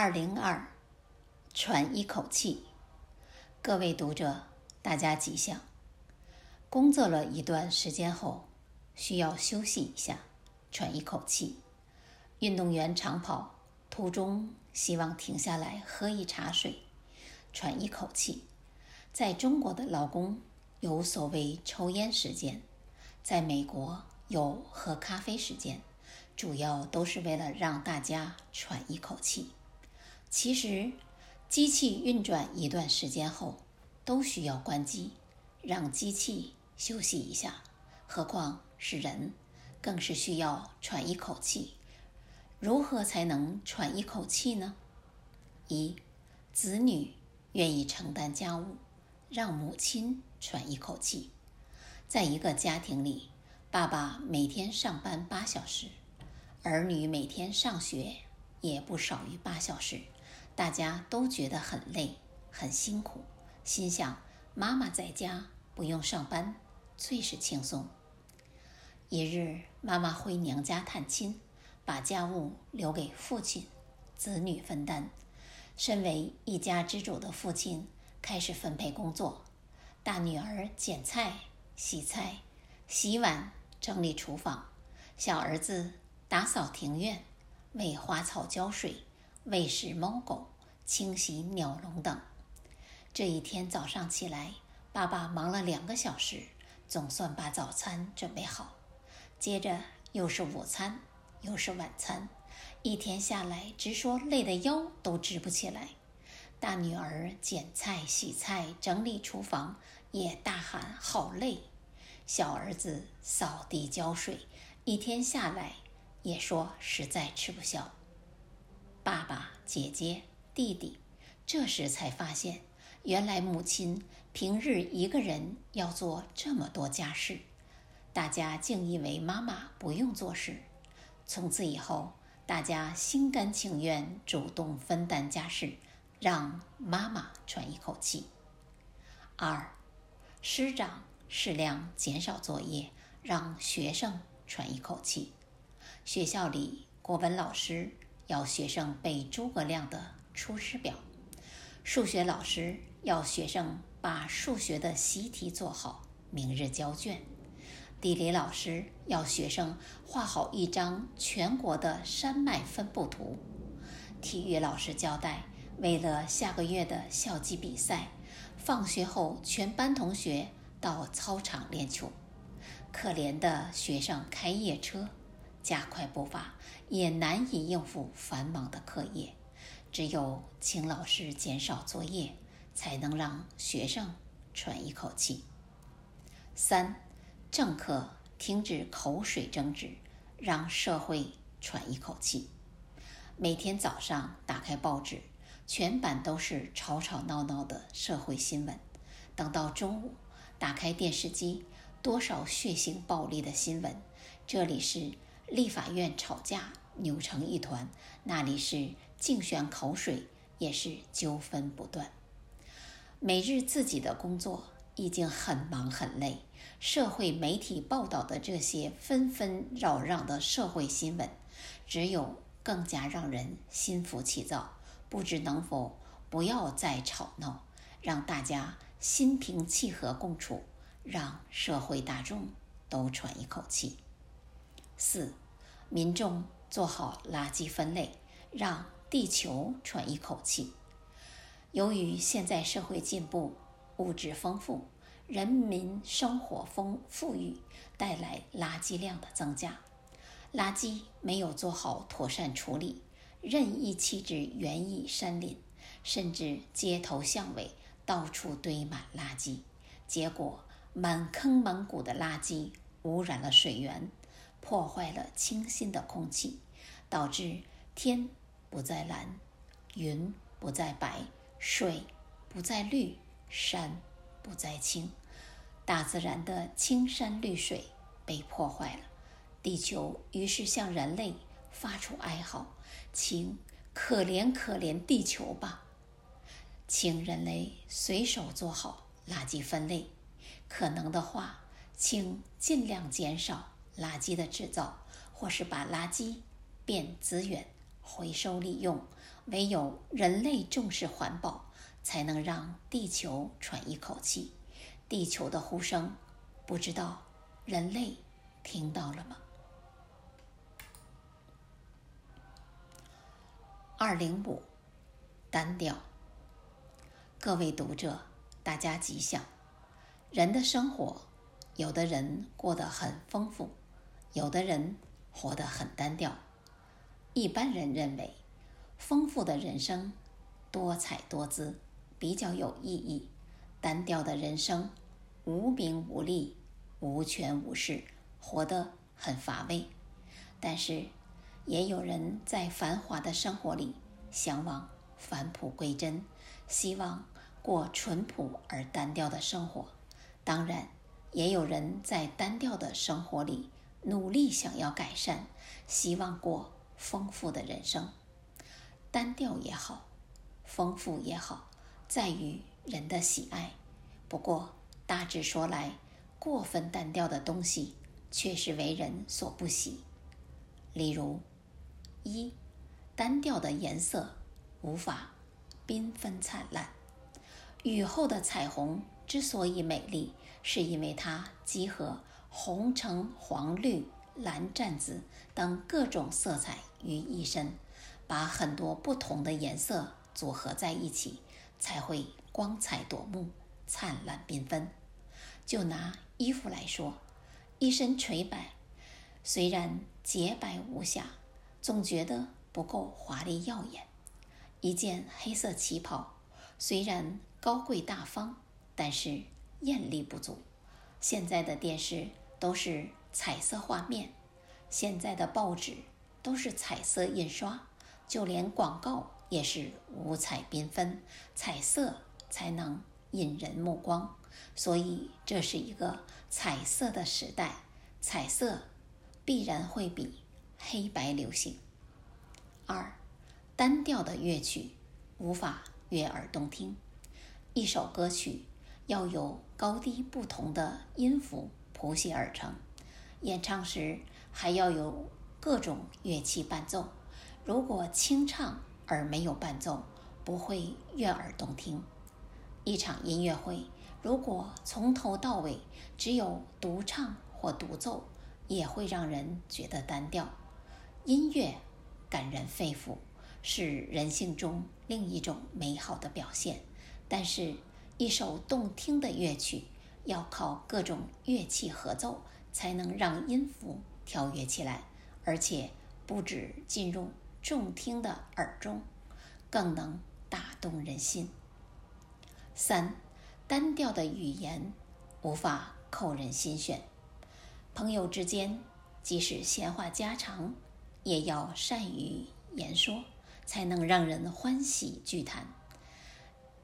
二零二，喘一口气。各位读者，大家吉祥。工作了一段时间后，需要休息一下，喘一口气。运动员长跑途中，希望停下来喝一茶水，喘一口气。在中国的老公有所谓抽烟时间，在美国有喝咖啡时间，主要都是为了让大家喘一口气。其实，机器运转一段时间后，都需要关机，让机器休息一下。何况是人，更是需要喘一口气。如何才能喘一口气呢？一，子女愿意承担家务，让母亲喘一口气。在一个家庭里，爸爸每天上班八小时，儿女每天上学也不少于八小时。大家都觉得很累，很辛苦，心想妈妈在家不用上班，最是轻松。一日，妈妈回娘家探亲，把家务留给父亲、子女分担。身为一家之主的父亲开始分配工作：大女儿捡菜、洗菜、洗碗、整理厨房；小儿子打扫庭院、为花草浇水。喂食猫狗、清洗鸟笼等。这一天早上起来，爸爸忙了两个小时，总算把早餐准备好。接着又是午餐，又是晚餐，一天下来，直说累得腰都直不起来。大女儿剪菜、洗菜、整理厨房，也大喊好累。小儿子扫地、浇水，一天下来，也说实在吃不消。爸爸、姐姐、弟弟，这时才发现，原来母亲平日一个人要做这么多家事。大家竟以为妈妈不用做事。从此以后，大家心甘情愿主动分担家事，让妈妈喘一口气。二，师长适量减少作业，让学生喘一口气。学校里，国文老师。要学生背诸葛亮的《出师表》，数学老师要学生把数学的习题做好，明日交卷；地理老师要学生画好一张全国的山脉分布图；体育老师交代，为了下个月的校际比赛，放学后全班同学到操场练球。可怜的学生开夜车。加快步伐，也难以应付繁忙的课业。只有请老师减少作业，才能让学生喘一口气。三，政客停止口水争执，让社会喘一口气。每天早上打开报纸，全版都是吵吵闹闹的社会新闻。等到中午，打开电视机，多少血腥暴力的新闻。这里是。立法院吵架扭成一团，那里是竞选口水，也是纠纷不断。每日自己的工作已经很忙很累，社会媒体报道的这些纷纷扰攘的社会新闻，只有更加让人心浮气躁。不知能否不要再吵闹，让大家心平气和共处，让社会大众都喘一口气。四，民众做好垃圾分类，让地球喘一口气。由于现在社会进步，物质丰富，人民生活丰富裕，带来垃圾量的增加。垃圾没有做好妥善处理，任意弃置园艺山林，甚至街头巷尾到处堆满垃圾，结果满坑满谷的垃圾污染了水源。破坏了清新的空气，导致天不再蓝，云不再白，水不再绿，山不再青，大自然的青山绿水被破坏了。地球于是向人类发出哀号：“请可怜可怜地球吧，请人类随手做好垃圾分类，可能的话，请尽量减少。”垃圾的制造，或是把垃圾变资源回收利用，唯有人类重视环保，才能让地球喘一口气。地球的呼声，不知道人类听到了吗？二零五，单调。各位读者，大家吉祥。人的生活，有的人过得很丰富，有的人活得很单调。一般人认为，丰富的人生，多彩多姿，比较有意义；单调的人生，无名无利，无权无势，活得很乏味。但是，也有人在繁华的生活里向往返璞归真，希望过淳朴而单调的生活。当然，也有人在单调的生活里努力想要改善，希望过丰富的人生。单调也好，丰富也好，在于人的喜爱。不过大致说来，过分单调的东西确实为人所不喜。例如，一单调的颜色无法缤纷灿烂。雨后的彩虹之所以美丽，是因为它集合红、橙、黄、绿、蓝、湛、紫等各种色彩于一身。把很多不同的颜色组合在一起，才会光彩夺目、灿烂缤纷。就拿衣服来说，一身垂白，虽然洁白无瑕，总觉得不够华丽耀眼；一件黑色旗袍，虽然高贵大方，但是艳丽不足。现在的电视都是彩色画面，现在的报纸都是彩色印刷。就连广告也是五彩缤纷，彩色才能引人目光，所以这是一个彩色的时代，彩色必然会比黑白流行。二，单调的乐曲无法悦耳动听，一首歌曲要有高低不同的音符谱写而成，演唱时还要有各种乐器伴奏。如果清唱而没有伴奏，不会悦耳动听。一场音乐会如果从头到尾只有独唱或独奏，也会让人觉得单调。音乐感人肺腑，是人性中另一种美好的表现。但是，一首动听的乐曲要靠各种乐器合奏，才能让音符跳跃起来，而且不止进入。众听的耳中，更能打动人心。三，单调的语言无法扣人心弦。朋友之间，即使闲话家常，也要善于言说，才能让人欢喜聚谈。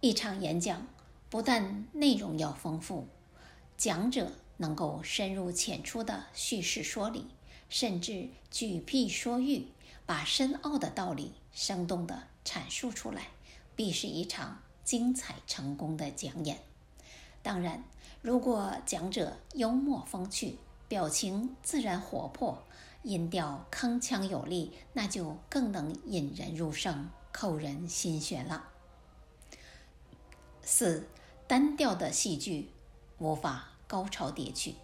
一场演讲，不但内容要丰富，讲者能够深入浅出的叙事说理，甚至举例说喻。把深奥的道理生动地阐述出来，必是一场精彩成功的讲演。当然，如果讲者幽默风趣，表情自然活泼，音调铿锵有力，那就更能引人入胜，扣人心弦了。四，单调的戏剧无法高潮迭起。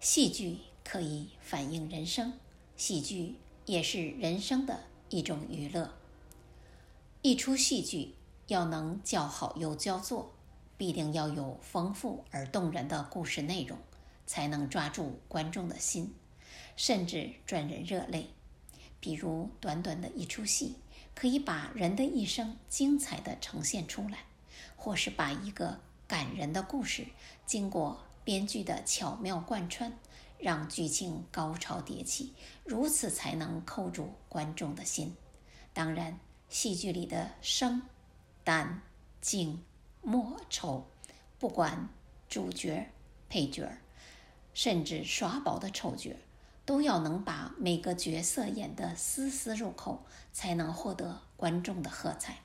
戏剧可以反映人生，戏剧。也是人生的一种娱乐。一出戏剧要能叫好又叫座，必定要有丰富而动人的故事内容，才能抓住观众的心，甚至赚人热泪。比如短短的一出戏，可以把人的一生精彩地呈现出来，或是把一个感人的故事，经过编剧的巧妙贯穿。让剧情高潮迭起，如此才能扣住观众的心。当然，戏剧里的生、旦、净、末、丑，不管主角、配角，甚至耍宝的丑角，都要能把每个角色演得丝丝入扣，才能获得观众的喝彩。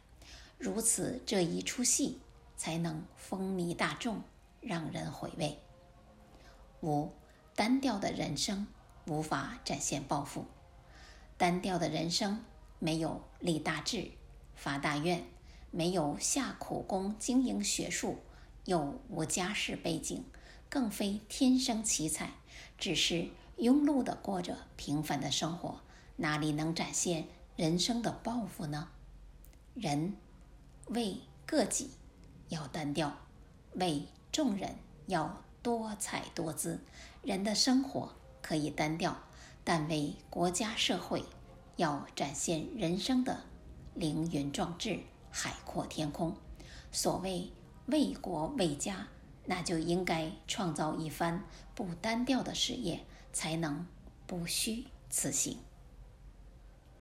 如此，这一出戏才能风靡大众，让人回味。五。单调的人生无法展现抱负，单调的人生没有立大志、发大愿，没有下苦功经营学术，又无家世背景，更非天生奇才，只是庸碌地过着平凡的生活，哪里能展现人生的抱负呢？人为个己要单调，为众人要多彩多姿。人的生活可以单调，但为国家社会要展现人生的凌云壮志、海阔天空。所谓为国为家，那就应该创造一番不单调的事业，才能不虚此行。